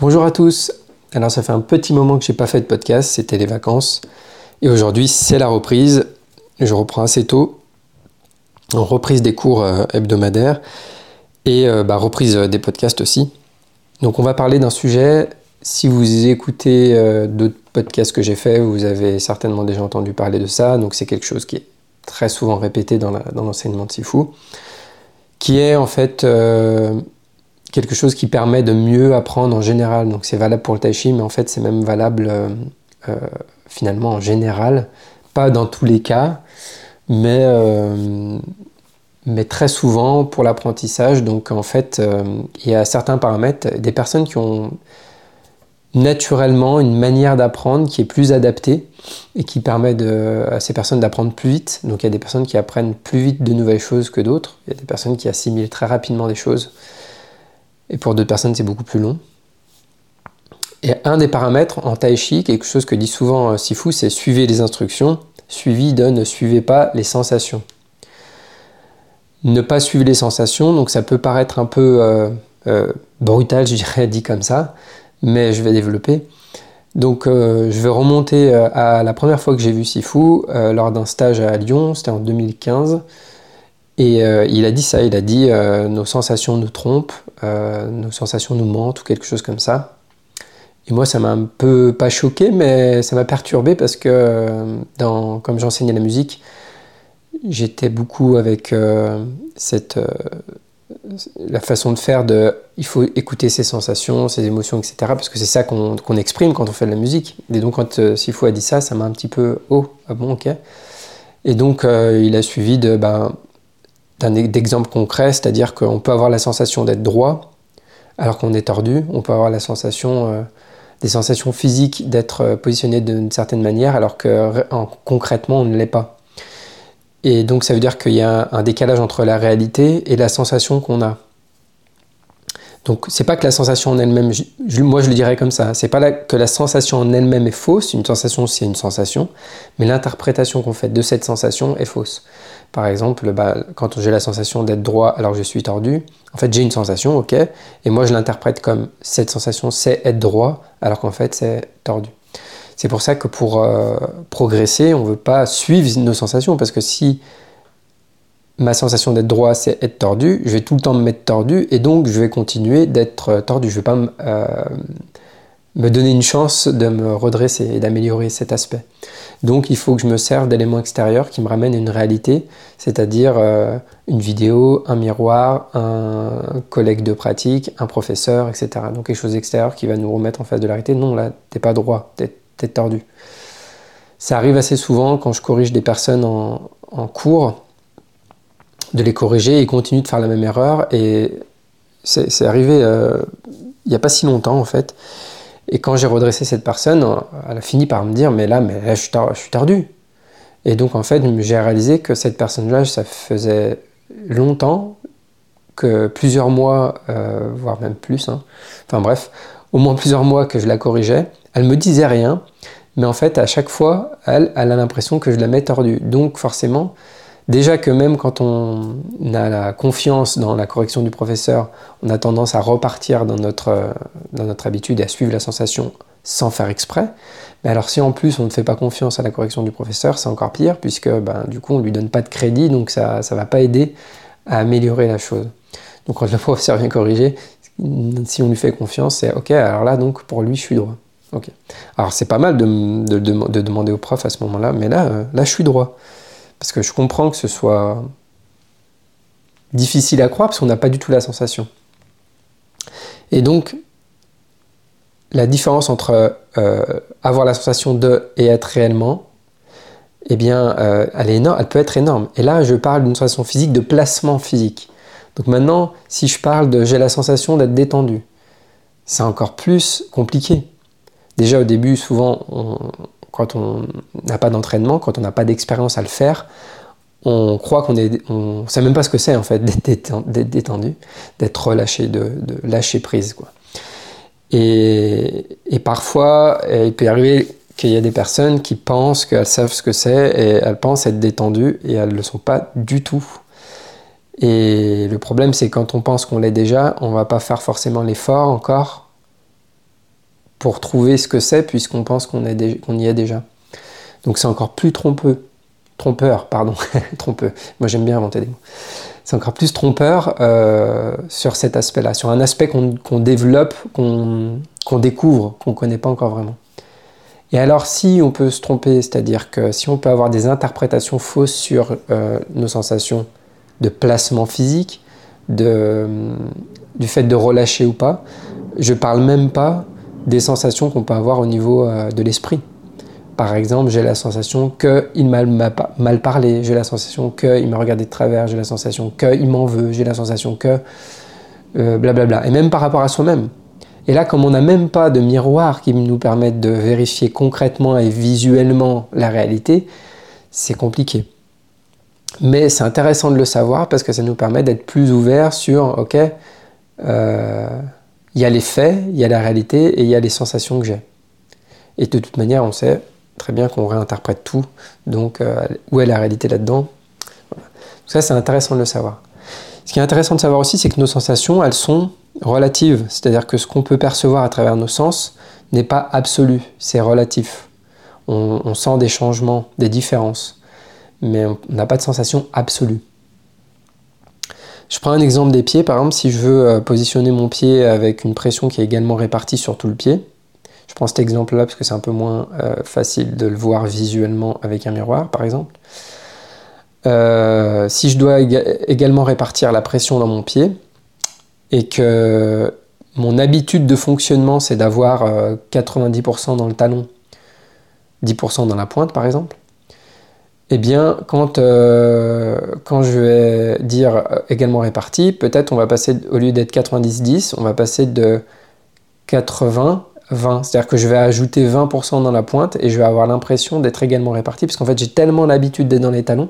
Bonjour à tous Alors ça fait un petit moment que j'ai pas fait de podcast, c'était les vacances. Et aujourd'hui c'est la reprise. Je reprends assez tôt. Reprise des cours euh, hebdomadaires et euh, bah, reprise des podcasts aussi. Donc on va parler d'un sujet si vous écoutez euh, d'autres podcasts que j'ai faits, vous avez certainement déjà entendu parler de ça. Donc c'est quelque chose qui est très souvent répété dans l'enseignement de Sifu, qui est en fait euh, quelque chose qui permet de mieux apprendre en général. Donc c'est valable pour le tai chi, mais en fait c'est même valable euh, finalement en général, pas dans tous les cas, mais mais très souvent pour l'apprentissage. Donc en fait, il y a certains paramètres, des personnes qui ont naturellement une manière d'apprendre qui est plus adaptée et qui permet à ces personnes d'apprendre plus vite. Donc il y a des personnes qui apprennent plus vite de nouvelles choses que d'autres. Il y a des personnes qui assimilent très rapidement des choses. Et pour d'autres personnes, c'est beaucoup plus long. Et un des paramètres en tai chi, quelque chose que dit souvent euh, Sifu, c'est suivez les instructions. Suivi donne ne suivez pas les sensations. Ne pas suivre les sensations, donc ça peut paraître un peu euh, euh, brutal, je dirais, dit comme ça mais je vais développer. Donc je vais remonter à la première fois que j'ai vu Sifu lors d'un stage à Lyon, c'était en 2015. Et il a dit ça, il a dit nos sensations nous trompent, nos sensations nous mentent ou quelque chose comme ça. Et moi ça m'a un peu pas choqué mais ça m'a perturbé parce que comme j'enseignais la musique, j'étais beaucoup avec cette la façon de faire de il faut écouter ses sensations, ses émotions, etc. Parce que c'est ça qu'on exprime quand on fait de la musique. Et donc quand euh, Sifu a dit ça, ça m'a un petit peu oh ah bon ok. Et donc euh, il a suivi de ben, d'exemples concrets, c'est-à-dire qu'on peut avoir la sensation d'être droit alors qu'on est tordu. On peut avoir la sensation euh, des sensations physiques d'être positionné d'une certaine manière alors que concrètement on ne l'est pas. Et donc ça veut dire qu'il y a un décalage entre la réalité et la sensation qu'on a. Donc c'est pas que la sensation en elle-même, moi je le dirais comme ça, c'est pas que la sensation en elle-même est fausse, une sensation c'est une sensation, mais l'interprétation qu'on fait de cette sensation est fausse. Par exemple, bah, quand j'ai la sensation d'être droit alors je suis tordu, en fait j'ai une sensation, ok, et moi je l'interprète comme cette sensation c'est être droit alors qu'en fait c'est tordu. C'est pour ça que pour euh, progresser, on ne veut pas suivre nos sensations, parce que si ma sensation d'être droit, c'est être tordu, je vais tout le temps me mettre tordu, et donc je vais continuer d'être euh, tordu. Je ne vais pas euh, me donner une chance de me redresser et d'améliorer cet aspect. Donc il faut que je me serve d'éléments extérieurs qui me ramènent à une réalité, c'est-à-dire une vidéo, un miroir, un collègue de pratique, un professeur, etc. Donc quelque chose d'extérieur qui va nous remettre en face de la réalité. Non, là, t'es pas droit, t'es tordu. Ça arrive assez souvent quand je corrige des personnes en, cours, de les corriger et ils continuent de faire la même erreur. Et c'est arrivé euh, il n'y a pas si longtemps en fait. Et quand j'ai redressé cette personne, elle a fini par me dire Mais là, mais je, suis je suis. Et donc en fait, j'ai réalisé que cette personne-là, ça faisait longtemps, que plusieurs mois, euh, voire même plus, hein. enfin bref, au moins plusieurs mois que je la corrigeais. Elle me disait rien, mais en fait, à chaque fois, elle a l'impression que je la mets tordue. Donc forcément, déjà que même quand on a la confiance dans la correction du professeur, on a tendance à repartir dans notre, dans notre habitude et à suivre la sensation sans faire exprès. Mais alors si en plus on ne fait pas confiance à la correction du professeur, c'est encore pire, puisque ben, du coup on ne lui donne pas de crédit, donc ça ne va pas aider à améliorer la chose. Donc quand le professeur vient corriger, si on lui fait confiance, c'est ok, alors là donc pour lui je suis droit. Ok. Alors c'est pas mal de, de, demander au prof à ce moment-là, mais là, euh, là je suis droit. Parce que je comprends que ce soit difficile à croire parce qu'on n'a pas du tout la sensation. Et donc, la différence entre euh, avoir la sensation de et être réellement, eh bien, euh, elle, est énorme, elle peut être énorme. Et là, je parle d'une sensation physique, de placement physique. Donc maintenant, si je parle de j'ai la sensation d'être détendu, c'est encore plus compliqué. Déjà au début, souvent, quand on n'a pas d'entraînement, quand on n'a pas d'expérience à le faire, on croit qu'on est, on sait même pas ce que c'est en fait d'être détendu, d'être relâché, de, lâcher prise quoi. Et, parfois, il peut arriver qu'il y a des personnes qui pensent qu'elles savent ce que c'est et elles pensent être détendues et elles ne le sont pas du tout. Et le problème, c'est quand on pense qu'on l'est déjà, on va pas faire forcément l'effort encore pour trouver ce que c'est puisqu'on pense qu'on y est déjà. Donc c'est encore plus trompeux trompeur, pardon, trompeux. Moi j'aime bien inventer des mots. C'est encore plus trompeur euh, sur cet aspect-là, sur un aspect qu'on développe, qu'on découvre, qu'on ne connaît pas encore vraiment. Et alors si on peut se tromper, c'est-à-dire que si on peut avoir des interprétations fausses sur euh, nos sensations de placement physique, de, du fait de relâcher ou pas, je parle même pas des sensations qu'on peut avoir au niveau euh, de l'esprit. Par exemple, j'ai la sensation qu'il m'a mal parlé, j'ai la sensation qu'il m'a regardé de travers, j'ai la sensation qu'il m'en veut, j'ai la sensation que... Euh, blablabla. Et même par rapport à soi-même. Et là, comme on n'a même pas de miroir qui nous permette de vérifier concrètement et visuellement la réalité, c'est compliqué. Mais c'est intéressant de le savoir parce que ça nous permet d'être plus ouverts sur, ok, euh, il y a les faits, il y a la réalité et il y a les sensations que j'ai. Et de toute manière, on sait, très bien qu'on réinterprète tout. Donc, euh, où est la réalité là-dedans Ça, c'est intéressant de le savoir. Ce qui est intéressant de savoir aussi, c'est que nos sensations, elles sont relatives. C'est-à-dire que ce qu'on peut percevoir à travers nos sens n'est pas absolu, c'est relatif. On, sent des changements, des différences, mais on n'a pas de sensation absolue. Je prends un exemple des pieds, par exemple, si je veux euh, positionner mon pied avec une pression qui est également répartie sur tout le pied, je prends cet exemple-là parce que c'est un peu moins euh, facile de le voir visuellement avec un miroir, par exemple. Euh, si je dois également répartir la pression dans mon pied et que mon habitude de fonctionnement c'est d'avoir 90% euh, dans le talon, 10% dans la pointe par exemple, eh bien quand, quand je vais dire également réparti, peut-être on va passer, au lieu d'être 90-10, on va passer de 80 20. C'est-à-dire que je vais ajouter 20% dans la pointe et je vais avoir l'impression d'être également réparti, parce qu'en fait j'ai tellement l'habitude d'être dans les talons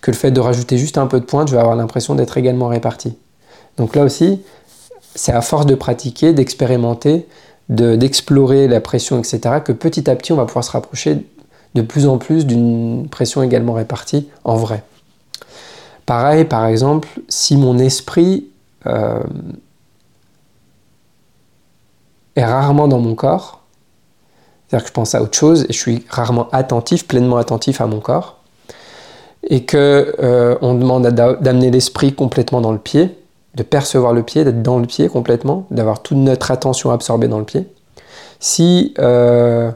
que le fait de rajouter juste un peu de pointe, je vais avoir l'impression d'être également réparti. Donc là aussi, c'est à force de pratiquer, d'expérimenter, d'explorer la pression, etc., que petit à petit on va pouvoir se rapprocher de plus en plus d'une pression également répartie en vrai. Pareil, par exemple, si mon esprit euh, est rarement dans mon corps. C'est-à-dire que je pense à autre chose et je suis rarement attentif, pleinement attentif à mon corps. Et que euh, on demande d'amener l'esprit complètement dans le pied, de percevoir le pied, d'être dans le pied complètement, d'avoir toute notre attention absorbée dans le pied. Si, euh,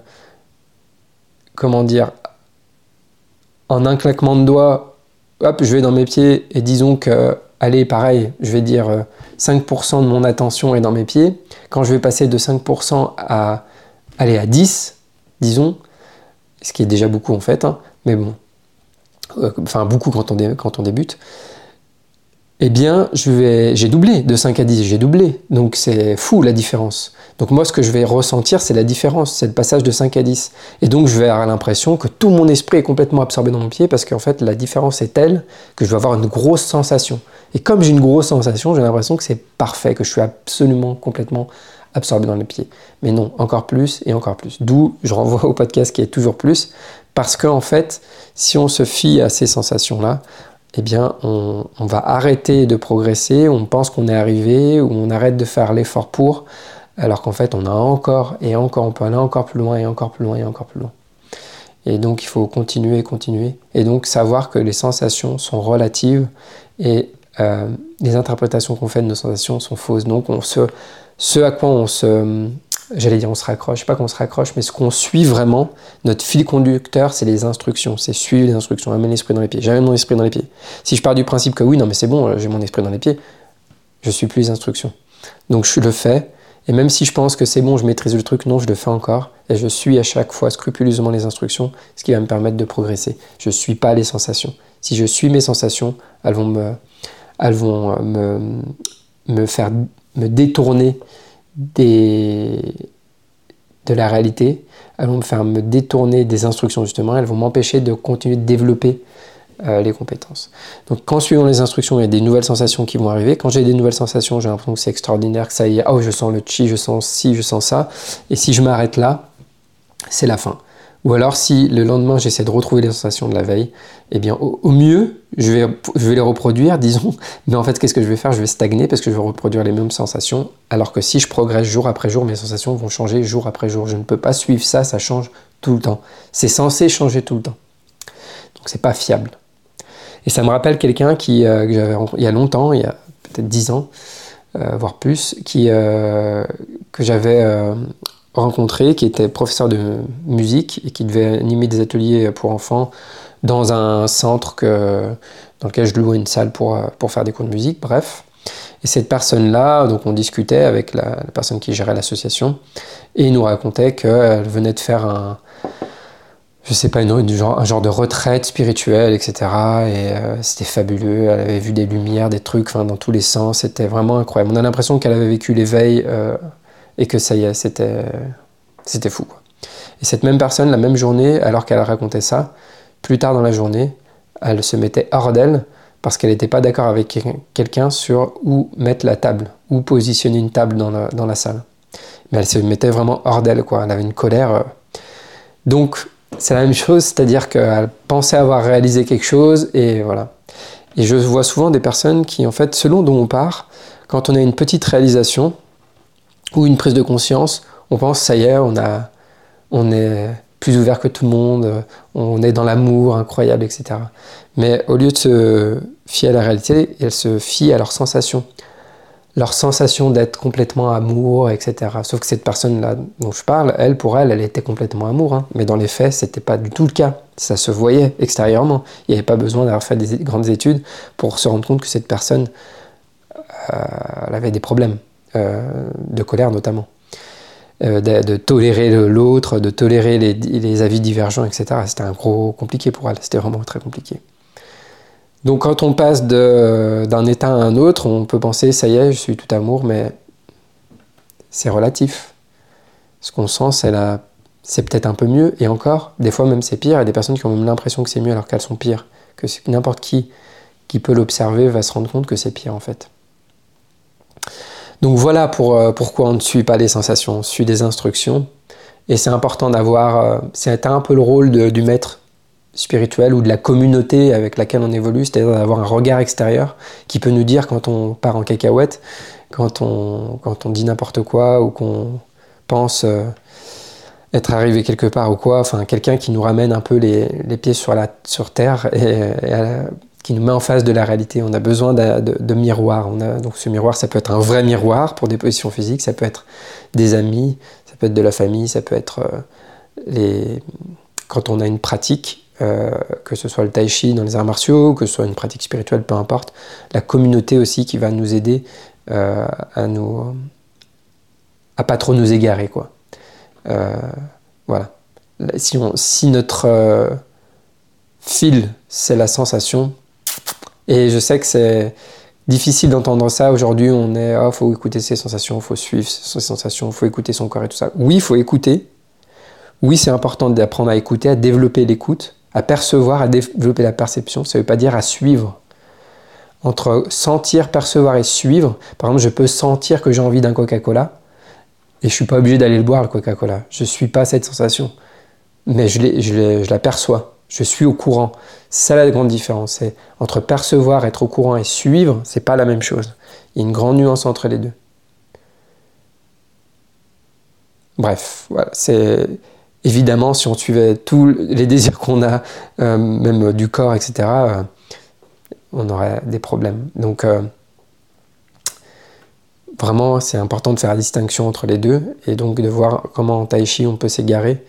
comment dire, en un claquement de doigts, hop, je vais dans mes pieds et disons que allez, pareil, je vais dire 5% euh, de mon attention est dans mes pieds. Quand je vais passer de 5% à, aller à 10, disons, ce qui est déjà beaucoup en fait, hein, mais bon, euh, enfin beaucoup quand on débute, eh bien, j'ai doublé de 5 à 10, j'ai doublé. Donc c'est fou la différence. Donc moi, ce que je vais ressentir, c'est la différence, c'est le passage de 5 à 10. Et donc je vais avoir l'impression que tout mon esprit est complètement absorbé dans mon pied parce qu'en fait, la différence est telle que je vais avoir une grosse sensation. Et comme j'ai une grosse sensation, j'ai l'impression que c'est parfait, que je suis absolument complètement absorbé dans le pied. Mais non, encore plus et encore plus. D'où je renvoie au podcast qui est toujours plus, parce qu'en fait, si on se fie à ces sensations-là, eh bien, on, va arrêter de progresser, on pense qu'on est arrivé, ou on arrête de faire l'effort pour, alors qu'en fait, on a encore et encore, on peut aller encore plus loin et encore plus loin et encore plus loin. Et donc, il faut continuer, continuer. Et donc, savoir que les sensations sont relatives et euh, les interprétations qu'on fait de nos sensations sont fausses. Donc, on se, ce à quoi on se, j'allais dire on se raccroche, pas qu'on se raccroche, mais ce qu'on suit vraiment, notre fil conducteur, c'est les instructions, c'est suivre les instructions, amener l'esprit dans les pieds. J'amène mon esprit dans les pieds. Si je pars du principe que oui, non mais c'est bon, j'ai mon esprit dans les pieds, je suis plus les instructions. Donc je le fais, et même si je pense que c'est bon, je maîtrise le truc, non, je le fais encore, et je suis à chaque fois scrupuleusement les instructions, ce qui va me permettre de progresser. Je ne suis pas les sensations. Si je suis mes sensations, elles vont me, elles vont me, me faire me détourner de la réalité, elles vont me faire me détourner des instructions justement, elles vont m'empêcher de continuer de développer euh, les compétences. Donc quand suivant les instructions, il y a des nouvelles sensations qui vont arriver. Quand j'ai des nouvelles sensations, j'ai l'impression que c'est extraordinaire, que ça y est, oh je sens le chi, je sens ci, je sens ça. Et si je m'arrête là, c'est la fin. Ou alors si le lendemain j'essaie de retrouver les sensations de la veille, eh bien au, mieux je vais, les reproduire, disons, mais en fait qu'est-ce que je vais faire? Je vais stagner parce que je vais reproduire les mêmes sensations, alors que si je progresse jour après jour, mes sensations vont changer jour après jour. Je ne peux pas suivre ça, ça change tout le temps. C'est censé changer tout le temps. Donc c'est pas fiable. Et ça me rappelle quelqu'un qui, euh, il y a longtemps, il y a peut-être 10 ans, euh, voire plus, qui, euh, que j'avais rencontré, qui était professeur de musique et qui devait animer des ateliers pour enfants dans un centre que, dans lequel je louais une salle pour, pour faire des cours de musique, bref. Et cette personne-là, donc on discutait avec la, personne qui gérait l'association, et il nous racontait qu'elle venait de faire un, je sais pas, une, genre, un genre de retraite spirituelle, etc. Et euh, c'était fabuleux. Elle avait vu des lumières, des trucs, dans tous les sens. C'était vraiment incroyable. On a l'impression qu'elle avait vécu l'éveil euh, et que ça y est, c'était, c'était fou. Et cette même personne, la même journée, alors qu'elle racontait ça, plus tard dans la journée, elle se mettait hors d'elle parce qu'elle n'était pas d'accord avec quelqu'un sur où mettre la table, où positionner une table dans la, dans la salle. Mais elle se mettait vraiment hors d'elle, quoi. Elle avait une colère. Euh. Donc, c'est la même chose, c'est-à-dire qu'elle pensait avoir réalisé quelque chose et voilà. Et je vois souvent des personnes qui, en fait, selon dont on part, quand on a une petite réalisation ou une prise de conscience, on pense ça y est, on, est plus ouvert que tout le monde, on est dans l'amour incroyable, etc. Mais au lieu de se fier à la réalité, elles se fient à leurs sensations leur sensation d'être complètement amour, etc. Sauf que cette personne-là dont je parle, elle, pour elle, elle était complètement amour. Hein. Mais dans les faits, c'était pas du tout le cas. Ça se voyait extérieurement. Il n'y avait pas besoin d'avoir fait des grandes études pour se rendre compte que cette personne euh, elle avait des problèmes, de colère notamment. Euh, de, tolérer l'autre, de tolérer les, avis divergents, etc. C'était un gros compliqué pour elle. C'était vraiment très compliqué. Donc quand on passe d'un état à un autre, on peut penser ça y est, je suis tout amour, mais c'est relatif. Ce qu'on sent, c'est c'est peut-être un peu mieux, et encore, des fois même c'est pire. A des personnes qui ont même l'impression que c'est mieux alors qu'elles sont pires. Que n'importe qui qui peut l'observer va se rendre compte que c'est pire en fait. Donc voilà pour, euh, pourquoi on ne suit pas les sensations, on suit des instructions. Et c'est important d'avoir, euh, c'est un peu le rôle du maître spirituelle ou de la communauté avec laquelle on évolue, c'est-à-dire d'avoir un regard extérieur qui peut nous dire quand on part en cacahuète, quand on, dit n'importe quoi ou qu'on pense euh, être arrivé quelque part ou quoi, enfin quelqu'un qui nous ramène un peu les, pieds sur, la, sur terre et, qui nous met en face de la réalité. On a besoin de, de, miroir. On a, donc ce miroir, ça peut être un vrai miroir pour des positions physiques, ça peut être des amis, ça peut être de la famille, ça peut être euh, quand on a une pratique euh, que ce soit le tai chi dans les arts martiaux, que ce soit une pratique spirituelle, peu importe, la communauté aussi qui va nous aider euh, à nous pas trop nous égarer voilà. Si, si notre fil c'est la sensation, et je sais que c'est difficile d'entendre ça aujourd'hui. On est, oh, faut écouter ses sensations, faut suivre ses sensations, faut écouter son corps et tout ça. Oui, il faut écouter. Oui, c'est important d'apprendre à écouter, à développer l'écoute à percevoir, à développer la perception, ça ne veut pas dire à suivre. Entre sentir, percevoir et suivre, par exemple, je peux sentir que j'ai envie d'un Coca-Cola et je ne suis pas obligé d'aller le boire, le Coca-Cola. Je ne suis pas cette sensation, mais je la perçois. Je suis au courant. C'est ça la grande différence. Entre percevoir, être au courant et suivre, c'est pas la même chose. Il y a une grande nuance entre les deux. Bref, voilà, c'est évidemment, si on suivait tous les désirs qu'on a, euh, même du corps, etc., euh, on aurait des problèmes. Donc, euh, vraiment, c'est important de faire la distinction entre les deux et donc de voir comment en tai chi on peut s'égarer.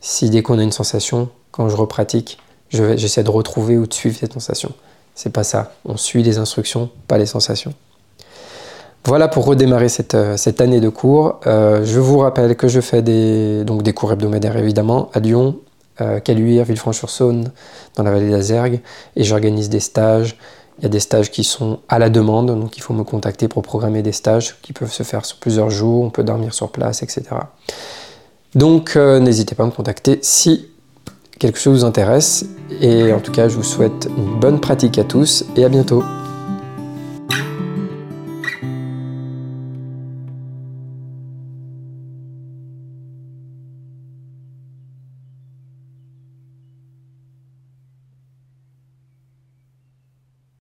Si dès qu'on a une sensation, quand je repratique, j'essaie de retrouver ou de suivre cette sensation. C'est pas ça. On suit les instructions, pas les sensations. Voilà pour redémarrer cette, euh, année de cours. Euh, je vous rappelle que je fais des, donc des cours hebdomadaires évidemment à Lyon, euh, Caluire, Villefranche-sur-Saône, dans la vallée d'Azergue, et j'organise des stages. Il y a des stages qui sont à la demande, donc il faut me contacter pour programmer des stages qui peuvent se faire sur plusieurs jours, on peut dormir sur place, etc. Donc n'hésitez pas à me contacter si quelque chose vous intéresse. Et en tout cas, je vous souhaite une bonne pratique à tous et à bientôt.